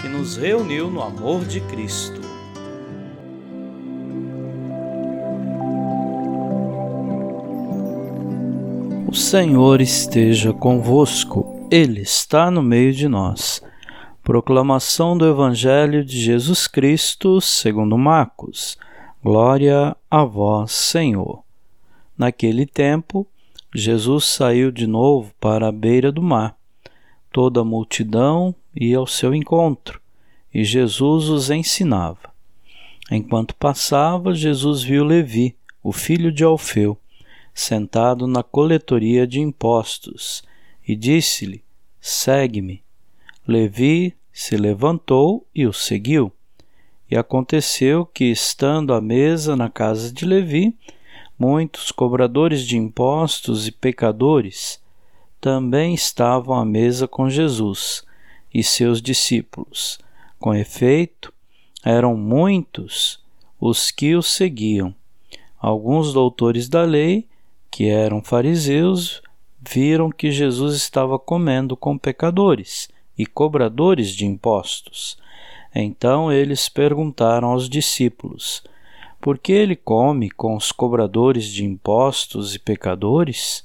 que nos reuniu no amor de Cristo. O Senhor esteja convosco, Ele está no meio de nós. Proclamação do Evangelho de Jesus Cristo, segundo Marcos. Glória a vós, Senhor. Naquele tempo, Jesus saiu de novo para a beira do mar. Toda a multidão ia ao seu encontro e Jesus os ensinava. Enquanto passava, Jesus viu Levi, o filho de Alfeu, sentado na coletoria de impostos, e disse-lhe: Segue-me. Levi se levantou e o seguiu. E aconteceu que, estando à mesa na casa de Levi, muitos cobradores de impostos e pecadores também estavam à mesa com Jesus e seus discípulos. Com efeito, eram muitos os que o seguiam. Alguns doutores da lei, que eram fariseus, viram que Jesus estava comendo com pecadores e cobradores de impostos. Então eles perguntaram aos discípulos: Por que ele come com os cobradores de impostos e pecadores?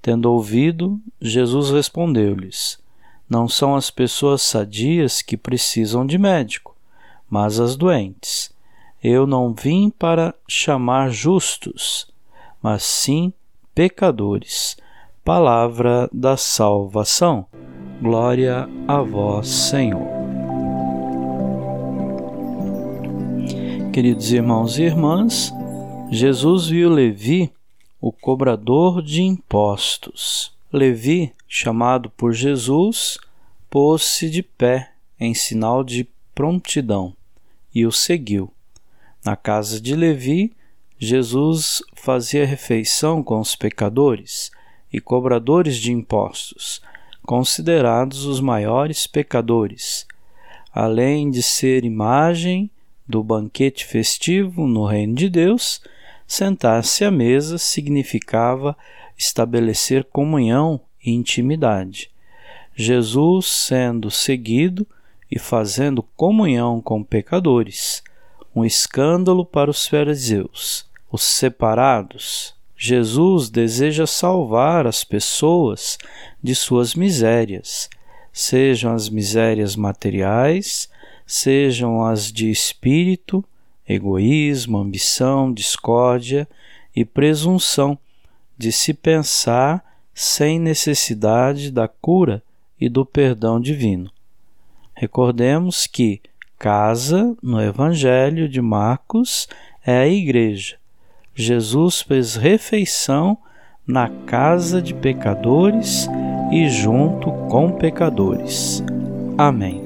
Tendo ouvido, Jesus respondeu-lhes: não são as pessoas sadias que precisam de médico, mas as doentes. Eu não vim para chamar justos, mas sim pecadores. Palavra da salvação. Glória a vós, Senhor. Queridos irmãos e irmãs, Jesus viu Levi, o cobrador de impostos. Levi, chamado por Jesus, pôs-se de pé em sinal de prontidão e o seguiu. Na casa de Levi, Jesus fazia refeição com os pecadores e cobradores de impostos, considerados os maiores pecadores. Além de ser imagem do banquete festivo no reino de Deus, sentar-se à mesa significava estabelecer comunhão e intimidade. Jesus sendo seguido e fazendo comunhão com pecadores, um escândalo para os fariseus, os separados. Jesus deseja salvar as pessoas de suas misérias, sejam as misérias materiais, sejam as de espírito, egoísmo, ambição, discórdia e presunção de se pensar sem necessidade da cura e do perdão divino. Recordemos que casa no Evangelho de Marcos é a igreja. Jesus fez refeição na casa de pecadores e junto com pecadores. Amém.